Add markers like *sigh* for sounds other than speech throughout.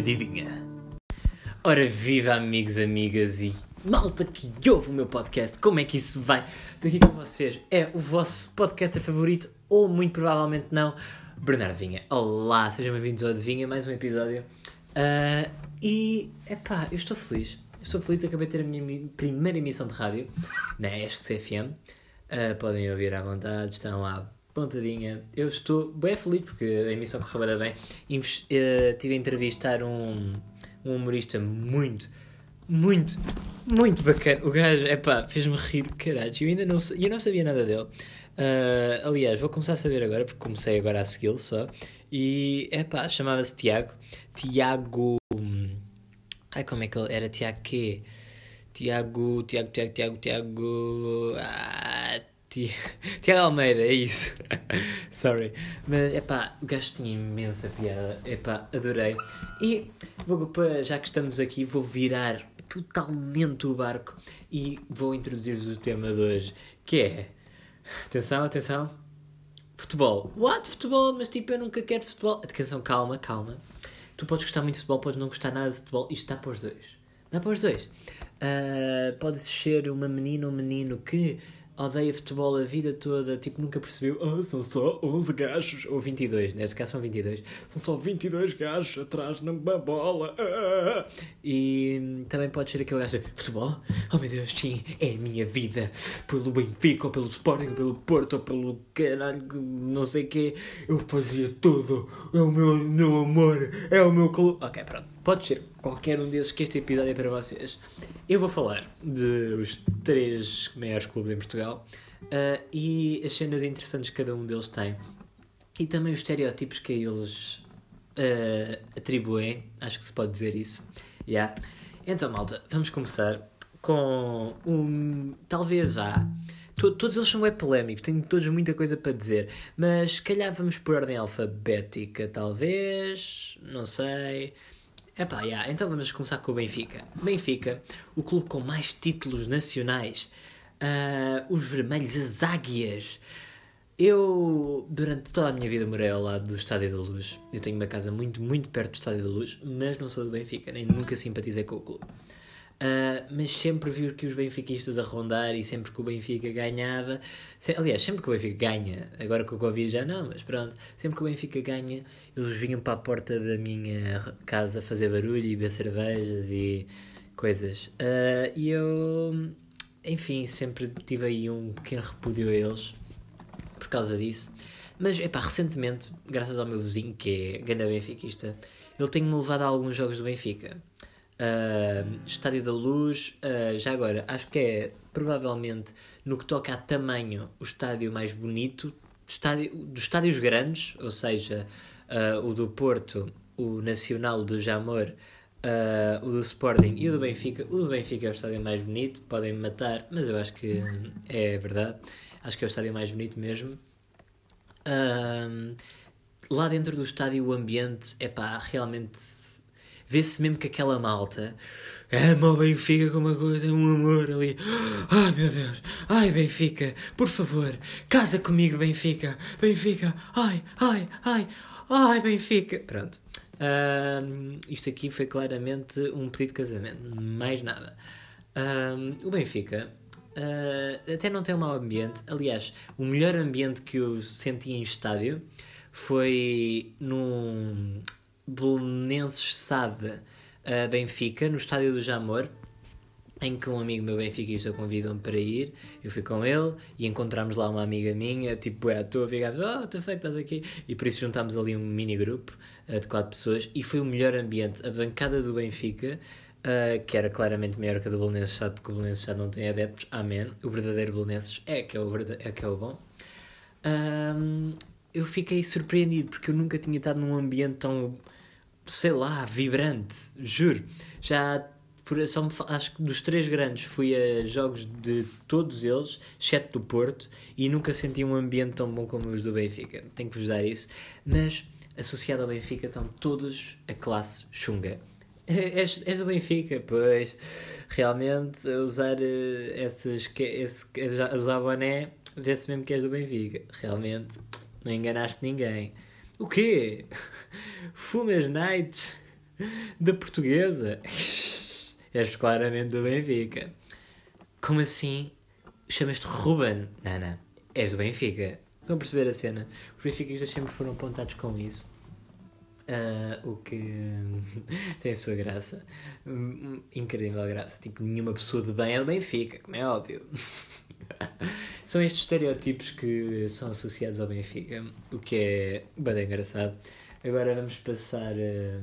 Adivinha? Ora, viva amigos, amigas e malta que ouve o meu podcast, como é que isso vai? Daqui com vocês é o vosso podcaster favorito ou muito provavelmente não, Bernardo Vinha. Olá, sejam bem-vindos ao Adivinha, mais um episódio. Uh, e, epá, eu estou feliz. Eu estou feliz, acabei de ter a minha primeira emissão de rádio na ESC CFM. Uh, podem ouvir à vontade, estão lá pontadinha. Eu estou bem feliz porque a emissão correu bem. Uh, tive a entrevistar um, um humorista muito, muito, muito bacana. O gajo, é pá, fez-me rir de caralho. Eu ainda não, eu não sabia nada dele. Uh, aliás, vou começar a saber agora porque comecei agora a segui-lo só. E é pá, chamava-se Tiago. Tiago. Ai, como é que ele era? Tiago quê? Tiago, Tiago, Tiago, Tiago, Tiago. Ah, *laughs* Tiago Almeida, é isso. *laughs* Sorry. Mas, é pá, o gajo tinha imensa piada. É pá, adorei. E, vou, já que estamos aqui, vou virar totalmente o barco e vou introduzir-vos o tema de hoje, que é... Atenção, atenção. Futebol. What? Futebol? Mas tipo, eu nunca quero futebol. Atenção, calma, calma. Tu podes gostar muito de futebol, podes não gostar nada de futebol. Isto dá para os dois. Dá para os dois. Uh, ser uma menina ou um menino que odeia futebol a vida toda, tipo, nunca percebeu, oh, são só 11 gajos, ou 22, neste caso são 22, são só 22 gajos atrás numa bola. Ah. E também pode ser aquele gajo futebol, oh meu Deus, sim, é a minha vida, pelo Benfica, ou pelo Sporting, pelo Porto, ou pelo caralho, não sei o quê, eu fazia tudo, é o meu, meu amor, é o meu clube. Ok, pronto, pode ser qualquer um desses que este episódio é para vocês. Eu vou falar dos três maiores clubes em Portugal uh, e as cenas interessantes que cada um deles tem e também os estereótipos que eles uh, atribuem, acho que se pode dizer isso. Yeah. Então, malta, vamos começar com um. Talvez já. Todos eles são é polémicos, tenho todos muita coisa para dizer, mas se calhar vamos por ordem alfabética, talvez, não sei. Epá, yeah, então vamos começar com o Benfica. Benfica, o clube com mais títulos nacionais. Uh, os vermelhos, as águias. Eu, durante toda a minha vida, morei ao lado do Estádio da Luz. Eu tenho uma casa muito, muito perto do Estádio da Luz, mas não sou do Benfica, nem nunca simpatizei com o clube. Uh, mas sempre vi que os benfiquistas a rondar e sempre que o Benfica ganhava, se, aliás, sempre que o Benfica ganha, agora com o Covid já não, mas pronto, sempre que o Benfica ganha, eles vinham para a porta da minha casa fazer barulho e beber cervejas e coisas. Uh, e eu, enfim, sempre tive aí um pequeno repúdio a eles por causa disso. Mas, epá, recentemente, graças ao meu vizinho, que é grande benfiquista, ele tem-me levado a alguns jogos do Benfica. Uh, Estádio da Luz, uh, já agora, acho que é provavelmente no que toca a tamanho o estádio mais bonito estádio, dos estádios grandes, ou seja, uh, o do Porto, o Nacional do Jamor, o do Sporting e o do Benfica. O do Benfica é o estádio mais bonito, podem me matar, mas eu acho que é verdade. Acho que é o estádio mais bonito mesmo. lá dentro do estádio o ambiente é pá, realmente vê-se mesmo que aquela malta ama o Benfica como uma coisa, um amor ali. Ai meu Deus, ai Benfica, por favor, casa comigo, Benfica, Benfica, ai, ai, ai, ai Benfica. Pronto. Isto aqui foi claramente um pedido de casamento, mais nada. O Benfica uh, até não tem um mau ambiente. Aliás, o melhor ambiente que eu senti em estádio foi num Belenenses Sade a Benfica, no estádio do Jamor, em que um amigo meu benfiquista convidou-me para ir, eu fui com ele e encontramos lá uma amiga minha, tipo, é à toa, ficámos, oh, tá feito, estás aqui, e por isso juntámos ali um mini grupo uh, de quatro pessoas e foi o melhor ambiente, a bancada do Benfica, uh, que era claramente maior que a do Belenenses Chade, porque o Belenenses Chade não tem adeptos, amém, o verdadeiro Belenenses é que é o, é que é o bom. Um, eu fiquei surpreendido porque eu nunca tinha estado num ambiente tão sei lá, vibrante, juro. Já por, só me, acho que dos três grandes fui a jogos de todos eles, exceto do Porto, e nunca senti um ambiente tão bom como os do Benfica. Tenho que vos dar isso. Mas associado ao Benfica estão todos a classe chunga. *laughs* És, és do Benfica, pois realmente usar uh, que, esse, usar boné, vê-se mesmo que és do Benfica. Realmente não enganaste ninguém. O quê? Fumas nights? da portuguesa. *laughs* És claramente do Benfica. Como assim? Chamas-te Ruben? Não, não. És do Benfica. Estão a perceber a cena? Os Benficas sempre foram apontados com isso. Uh, o que *laughs* tem a sua graça. Um, incrível graça. Tipo, nenhuma pessoa de bem é do Benfica, como é óbvio. *laughs* são estes estereótipos que são associados ao Benfica, o que é bem engraçado. Agora vamos passar a.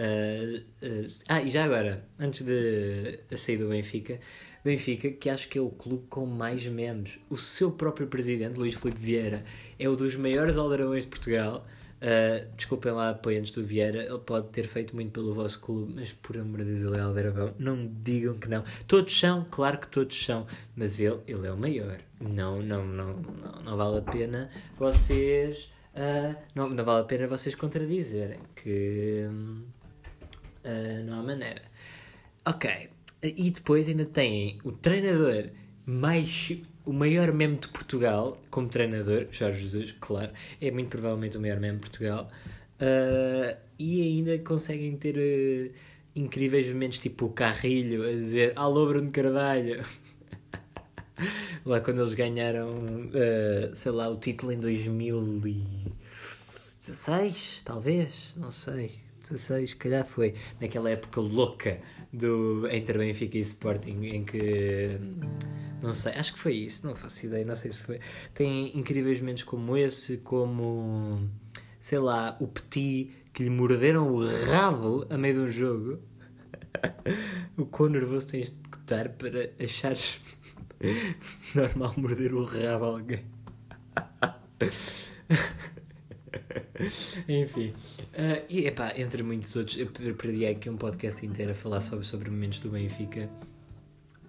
Uh, uh, ah, e já agora, antes de sair do Benfica, Benfica, que acho que é o clube com mais memes. O seu próprio presidente, Luís Filipe Vieira, é um dos maiores aldrabões de Portugal. Uh, desculpem lá, apoiantes do Vieira, ele pode ter feito muito pelo vosso clube, mas por amor de Deus, ele é aldrabão. Não digam que não. Todos são, claro que todos são, mas ele, ele é o maior. Não, não, não, não, não vale a pena vocês. Uh, não, não vale a pena vocês contradizerem que uh, não há maneira. Ok, e depois ainda têm o treinador mais. O maior meme de Portugal como treinador, Jorge Jesus, claro, é muito provavelmente o maior meme de Portugal. Uh, e ainda conseguem ter uh, incríveis momentos tipo o Carrilho a dizer Alô Bruno Carvalho. *laughs* lá quando eles ganharam, uh, sei lá, o título em 2016, talvez, não sei. 16, se calhar foi naquela época louca do, entre Benfica e Sporting, em que não sei, acho que foi isso, não faço ideia, não sei se foi. Tem incríveis momentos como esse, como sei lá, o Petit que lhe morderam o rabo a meio de um jogo. *laughs* o quão nervoso tens de estar para achares *laughs* normal morder o rabo a alguém. *laughs* Enfim. Uh, e epá, entre muitos outros, eu perdi aqui um podcast inteiro a falar sobre, sobre momentos do Benfica.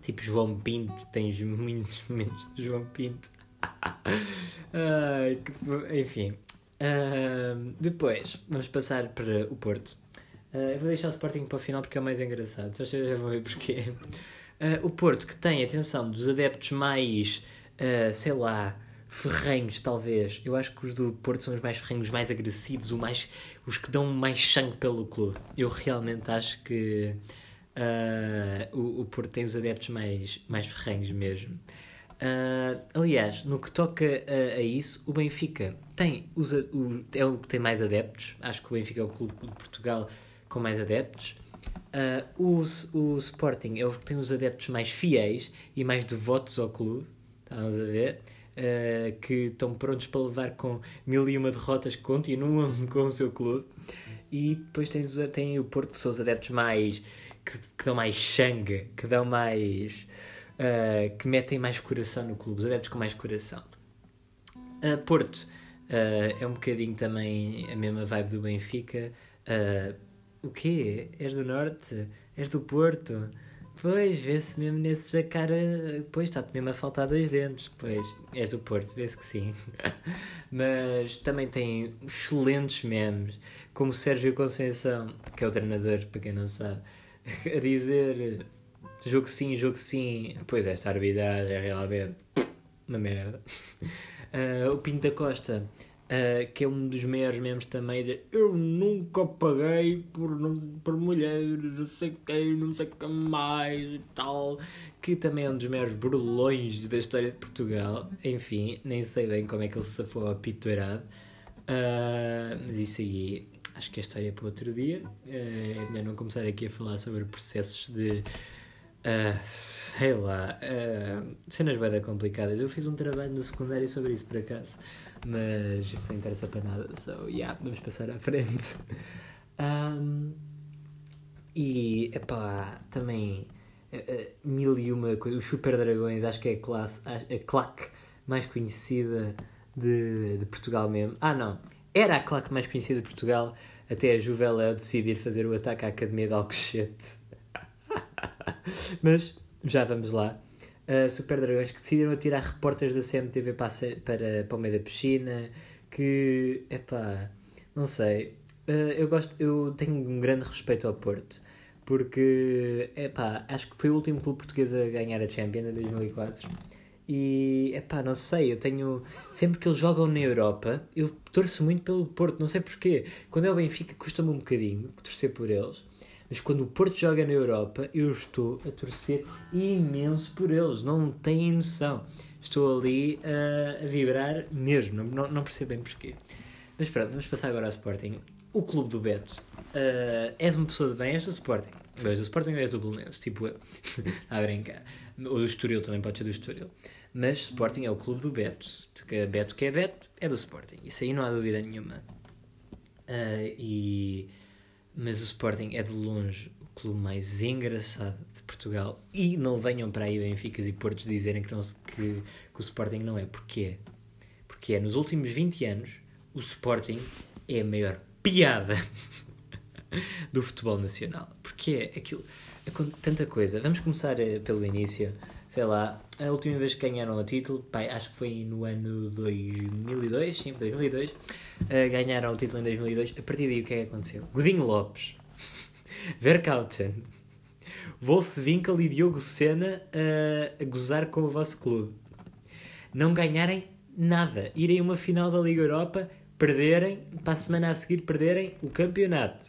Tipo João Pinto, tens muitos *laughs* momentos de João Pinto. *laughs* uh, enfim. Uh, depois, vamos passar para o Porto. Uh, vou deixar o Sporting para o final porque é o mais engraçado. Vocês já vão ver porquê. Uh, *laughs* o Porto, que tem, atenção, dos adeptos mais, uh, sei lá, ferrenhos, talvez. Eu acho que os do Porto são os mais ferrenhos, mais agressivos, os, mais, os que dão mais sangue pelo clube. Eu realmente acho que uh, o, o Porto tem os adeptos mais, mais ferrenhos mesmo. Uh, aliás, no que toca a, a, isso, o Benfica tem os, o, é o que tem mais adeptos. Acho que o Benfica é o clube de Portugal com mais adeptos. Uh, o, o Sporting é o que tem os adeptos mais fiéis e mais devotos ao clube. Estamos a ver? uh, que estão prontos para levar com mil e uma derrotas que continuam *laughs* com o seu clube. E depois tens, tem o Porto, que são os adeptos mais. Que, que dão mais sangue, que dão mais. Uh, que metem mais coração no clube, os adeptos com mais coração. Uh, Porto é um bocadinho também a mesma vibe do Benfica. o quê? És do Norte? És do Porto? Pois, vê-se mesmo nesse cara. Pois, está-te mesmo a faltar dois dentes. Pois, és do Porto, vê-se que sim. *laughs* Mas também tem excelentes memes, como Sérgio Conceição, que é o treinador, para quem não sabe, *laughs* a dizer jogo sim, jogo sim. Pois, esta arbitragem é realmente uma merda. Uh, *laughs* o Pinto da Costa Uh, que é um dos maiores memes também de eu nunca paguei por, por mulheres, não sei quem, não sei o que mais e tal, que também é um dos maiores burlões da história de Portugal. Enfim, nem sei bem como é que ele se safou a pitourado, uh, mas isso aí acho que é história para outro dia. Uh, é melhor não começar aqui a falar sobre processos de. Uh, sei lá, uh, cenas bem complicadas. Eu fiz um trabalho no secundário sobre isso por acaso mas isso não interessa para nada, so yeah, vamos passar à frente. *laughs* Um, e epá, também uh, mil e uma coisas. Os Super Dragões, acho que é a, classe, a claque mais conhecida de, de Portugal mesmo. Ah, não, era a claque mais conhecida de Portugal até a Juveléu decidir fazer o ataque à Academia de Alcochete. *laughs* Mas já vamos lá uh, Super Dragões que decidiram atirar repórteres da CMTV para, para, para o meio da piscina. Que, epá, não sei. Uh, eu gosto, eu tenho um grande respeito ao Porto. Porque, epá, acho que foi o último clube português a ganhar a Champions em 2004. E, epá, não sei, eu tenho... Sempre que eles jogam na Europa, eu torço muito pelo Porto, não sei porquê. Quando é o Benfica, custa-me um bocadinho torcer por eles. Mas quando o Porto joga na Europa, eu estou a torcer imenso por eles. Não têm noção. Estou ali uh, a vibrar mesmo. Não, não percebo bem porquê. Mas pronto, vamos passar agora ao Sporting. O clube do Beto. Uh, és uma pessoa de bem, és do Sporting. És do Sporting ou és do Belenenses? Tipo eu. *laughs* a brincar. Ou do Estoril também pode ser do Estoril. Mas Sporting é o clube do Beto. Beto que é Beto é do Sporting. Isso aí não há dúvida nenhuma. Uh, e mas o Sporting é de longe o clube mais engraçado de Portugal e não venham para aí Benficas e Portos dizerem que, não, que, que o Sporting não é. Porquê? Porque é, nos últimos 20 anos o Sporting é a maior piada *laughs* do futebol nacional. Porque é aquilo, é tanta coisa. Vamos começar eh, pelo início. Sei lá, a última vez que ganharam o título, pai, acho que foi no ano 2002, sim, 2002 uh, ganharam o título em 2002. A partir daí, o que é que aconteceu? Godinho Lopes, *laughs* Verkauten, Wolfswinkel e Diogo Sena uh, a gozar com o vosso clube. Não ganharem nada. Irem a uma final da Liga Europa, perderem, para a semana a seguir perderem o campeonato.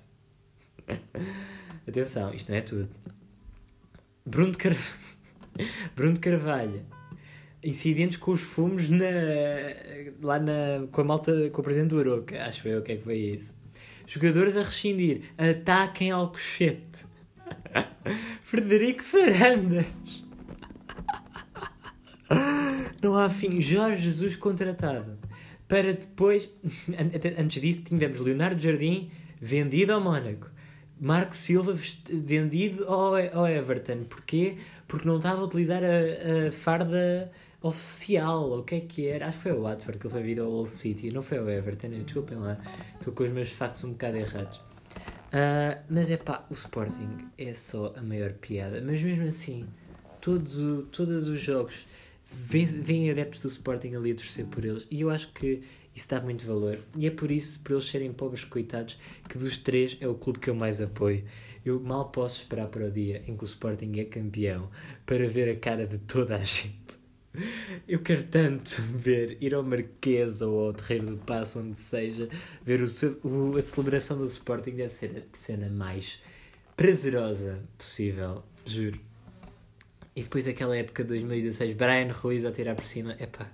*laughs* Atenção, isto não é tudo. Bruno, Car... *laughs* *laughs* Bruno Carvalho incidentes com os fumos na, lá na, com a malta, com o presidente do Aroca. Acho eu o que é que foi isso. Jogadores a rescindir. Ataquem Alcochete. *laughs* Frederico Farandas. *laughs* Não há fim. Jorge Jesus contratado. Para depois. Antes disso, tivemos Leonardo Jardim vendido ao Mónaco. Marco Silva vendido ao, ao Everton. Porquê? Porque não estava a utilizar a, a farda oficial, o que é que era? Acho que foi o Watford que ele foi vir ao Old City, não foi o Everton, desculpem lá, estou com os meus factos um bocado errados. Uh, mas é pá, o Sporting é só a maior piada, mas mesmo assim, todos, o, todos os jogos vêm adeptos do Sporting ali a torcer por eles e eu acho que isso dá muito valor. E é por isso, por eles serem pobres coitados, que dos três é o clube que eu mais apoio. Eu mal posso esperar para o dia em que o Sporting é campeão para ver a cara de toda a gente. Eu quero tanto ver, ir ao Marquês ou ao Terreiro do Passo, onde seja, ver o, o, a celebração do Sporting deve ser a cena mais prazerosa possível, juro. E depois aquela época de 2016, Brian Ruiz a tirar por cima, epá,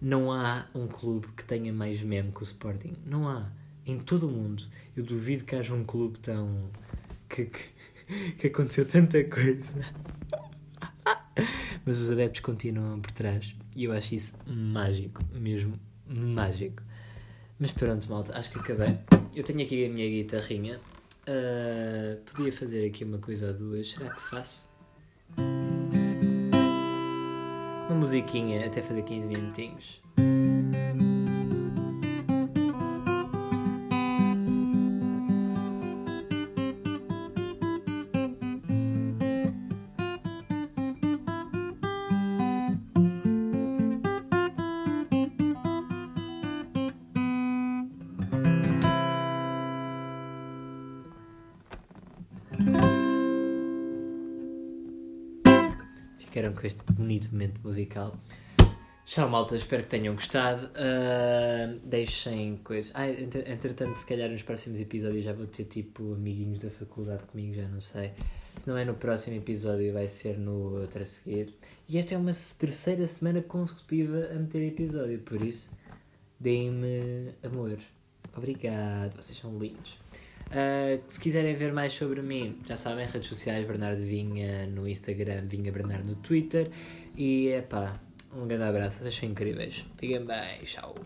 não há um clube que tenha mais meme que o Sporting, não há. Em todo o mundo, eu duvido que haja um clube tão. Que, que, que aconteceu tanta coisa. Mas os adeptos continuam por trás e eu acho isso mágico, mesmo mágico. Mas pronto, malta, acho que acabei. Eu tenho aqui a minha guitarrinha. Uh, podia fazer aqui uma coisa ou duas. Será que faço? Uma musiquinha até fazer 15 minutinhos. Ficaram com este bonito momento musical. Tchau, malta, espero que tenham gostado. Uh, deixem coisas. Ah, entretanto, se calhar nos próximos episódios já vou ter tipo amiguinhos da faculdade comigo, já não sei. Se não é no próximo episódio, vai ser no outro a seguir. E esta é uma terceira semana consecutiva a meter episódio, por isso, deem-me amor. Obrigado, vocês são lindos. Uh, se quiserem ver mais sobre mim, já sabem, redes sociais, Bernardo Vinha no Instagram, Vinha Bernardo no Twitter. E é pá, um grande abraço, vocês são incríveis. Fiquem bem, tchau.